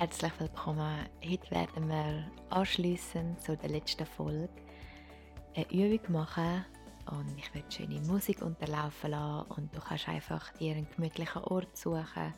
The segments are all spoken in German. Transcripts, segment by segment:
Herzlich willkommen. Heute werden wir anschließend zu der letzten Folge eine Übung machen und ich werde schöne Musik unterlaufen lassen und du kannst einfach dir einen gemütlichen Ort suchen,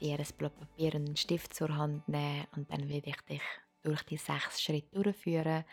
dir ein Blatt Papier und einen Stift zur Hand nehmen und dann werde ich dich durch die sechs Schritte durchführen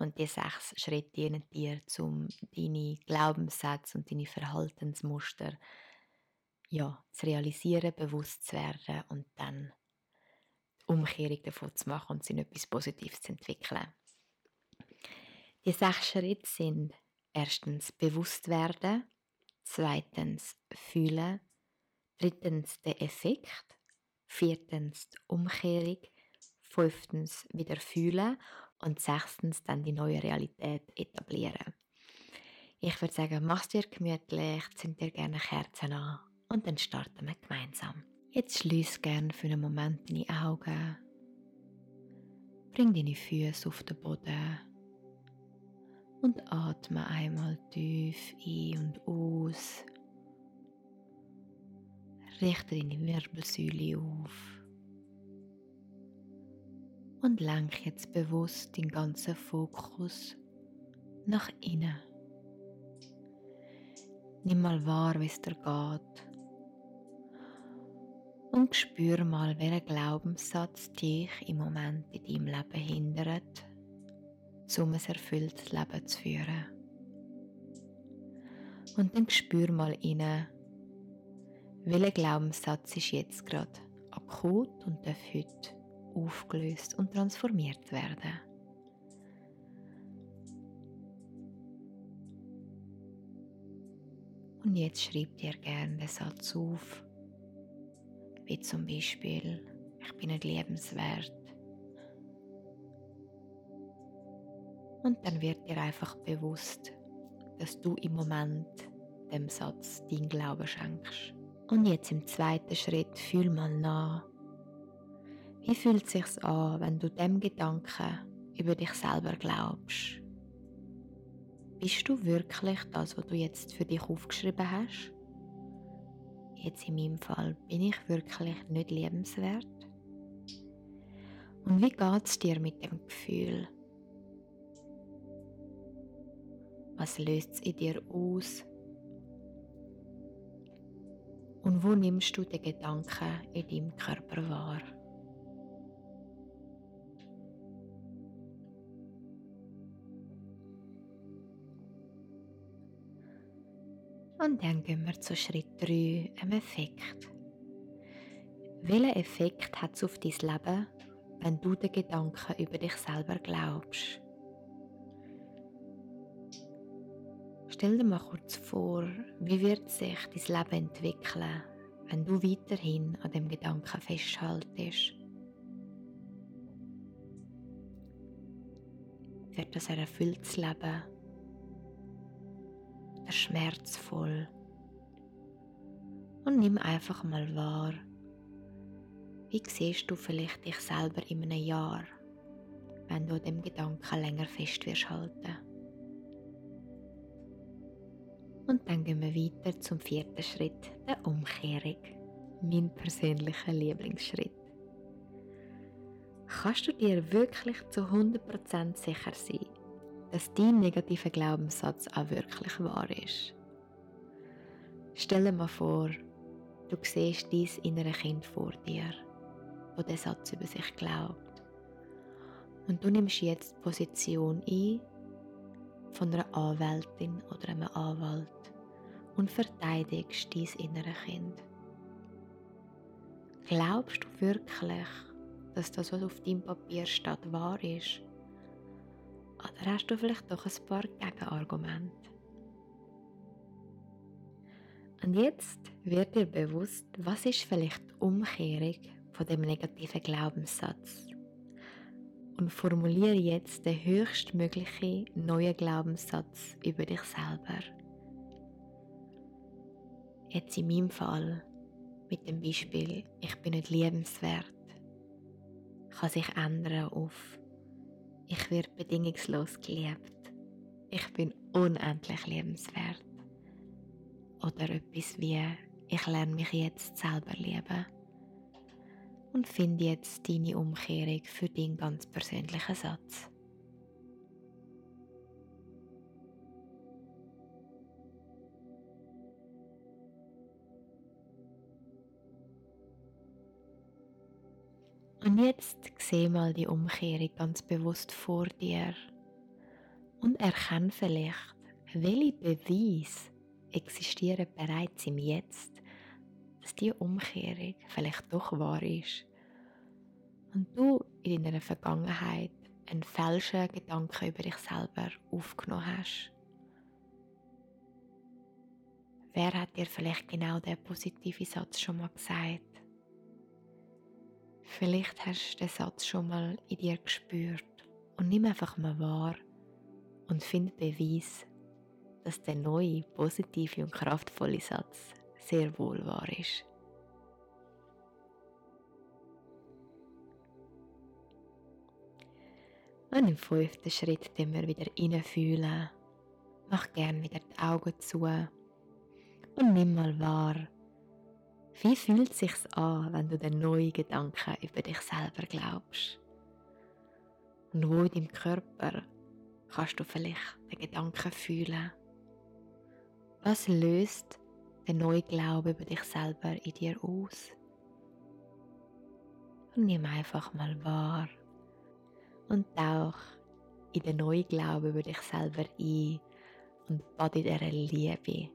und die sechs Schritte dienen dir, um deine Glaubenssätze und deine Verhaltensmuster ja, zu realisieren, bewusst zu werden und dann Umkehrung davon zu machen und in etwas Positives zu entwickeln. Die sechs Schritte sind erstens bewusst werden, zweitens fühlen, drittens der Effekt, viertens die Umkehrung, fünftens wieder fühlen und sechstens dann die neue Realität etablieren. Ich würde sagen, mach es dir gemütlich, zünd dir gerne Kerzen an und dann starten wir gemeinsam. Jetzt schließ gern für einen Moment deine Augen. Bring deine Füße auf den Boden und atme einmal tief ein und aus. Richte deine Wirbelsäule auf und lenk jetzt bewusst den ganzen Fokus nach innen. Nimm mal wahr, wie es dir geht und spür mal, welcher Glaubenssatz dich im Moment in deinem Leben hindert, um ein erfülltes Leben zu führen. Und dann spür mal inne, welcher Glaubenssatz ist jetzt gerade akut und darf heute aufgelöst und transformiert werden. Und jetzt schreib dir gerne den Satz auf wie zum Beispiel, ich bin nicht liebenswert. Und dann wird dir einfach bewusst, dass du im Moment dem Satz dein Glauben schenkst. Und jetzt im zweiten Schritt fühl mal nach. Wie fühlt es sich an, wenn du dem Gedanken über dich selber glaubst? Bist du wirklich das, was du jetzt für dich aufgeschrieben hast? Jetzt in meinem Fall, bin ich wirklich nicht liebenswert? Und wie geht es dir mit dem Gefühl? Was löst es in dir aus? Und wo nimmst du den Gedanken in deinem Körper wahr? Und dann gehen wir zu Schritt 3, einem Effekt. Welchen Effekt hat es auf dein Leben, wenn du den Gedanken über dich selber glaubst? Stell dir mal kurz vor, wie wird sich dein Leben entwickeln, wenn du weiterhin an dem Gedanken festhaltest. Wird das ein erfülltes Leben? Schmerzvoll. Und nimm einfach mal wahr, wie siehst du vielleicht dich selber in einem Jahr, wenn du dem Gedanken länger fest wirst halten. Und dann gehen wir weiter zum vierten Schritt, der Umkehrung, mein persönlicher Lieblingsschritt. Kannst du dir wirklich zu 100% sicher sein, dass dein negativer Glaubenssatz auch wirklich wahr ist. Stell dir mal vor, du siehst dein innere Kind vor dir, wo der Satz über sich glaubt. Und du nimmst jetzt die Position ein von einer Anwältin oder einem Anwalt und verteidigst dein innere Kind. Glaubst du wirklich, dass das, was auf deinem Papier steht, wahr ist? Oder hast du vielleicht doch ein paar Gegenargumente? Und jetzt wird dir bewusst, was ist vielleicht die Umkehrung von dem negativen Glaubenssatz? und formuliere jetzt den höchstmöglichen neuen Glaubenssatz über dich selber. Jetzt in meinem Fall mit dem Beispiel, ich bin nicht liebenswert, kann sich ändern auf ich werde bedingungslos geliebt. Ich bin unendlich liebenswert. Oder etwas wie ich lerne mich jetzt selber lieben und finde jetzt deine Umkehrung für deinen ganz persönlichen Satz. Und jetzt seh mal die Umkehrung ganz bewusst vor dir und erkenn vielleicht, welche Beweise existieren bereits im Jetzt, dass die Umkehrung vielleicht doch wahr ist und du in deiner Vergangenheit einen falschen Gedanken über dich selber aufgenommen hast. Wer hat dir vielleicht genau der positive Satz schon mal gesagt? Vielleicht hast du den Satz schon mal in dir gespürt und nimm einfach mal wahr und find Beweis, dass der neue, positive und kraftvolle Satz sehr wohl wahr ist. Und im fünften Schritt den wir wieder fühlen. Mach gern wieder die Augen zu und nimm mal wahr, wie fühlt es sich an, wenn du den neuen Gedanken über dich selber glaubst? Und wo in deinem Körper kannst du vielleicht den Gedanken fühlen? Was löst der neue Glaube über dich selber in dir aus? Und nimm einfach mal wahr und tauch in den neuen Glauben über dich selber ein und bad in dieser Liebe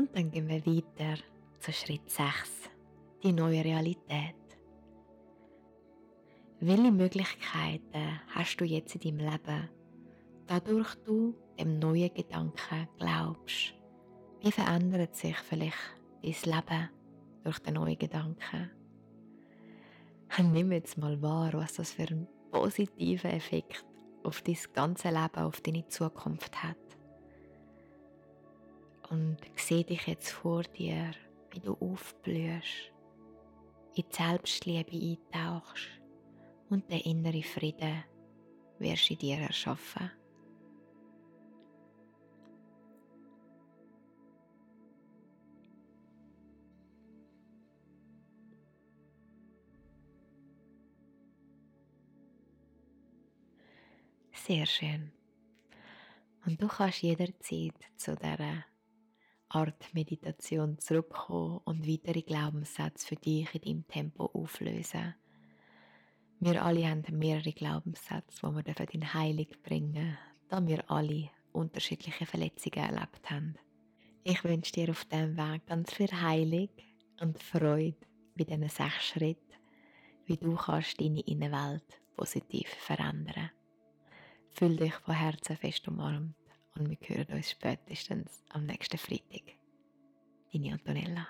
Und dann gehen wir weiter zu Schritt 6, die neue Realität. Welche Möglichkeiten hast du jetzt in deinem Leben, dadurch du dem neuen Gedanken glaubst? Wie verändert sich vielleicht dein Leben durch den neuen Gedanken? Nimm jetzt mal wahr, was das für einen positiven Effekt auf dein ganze Leben, auf deine Zukunft hat und sehe dich jetzt vor dir, wie du aufblühst, in die Selbstliebe eintauchst und den inneren Frieden wirst in dir erschaffen. Sehr schön. Und du kannst jederzeit zu dieser Art Meditation zurückkommen und weitere Glaubenssätze für dich in deinem Tempo auflösen. Wir alle haben mehrere Glaubenssätze, die wir in Heilung bringen da wir alle unterschiedliche Verletzungen erlebt haben. Ich wünsche dir auf diesem Weg ganz viel Heilung und Freude bei diesen sechs Schritten, wie du kannst deine Innenwelt positiv verändern. Fühl dich von Herzen fest umarmt und wir hören uns spätestens am nächsten Freitag. Deine Antonella.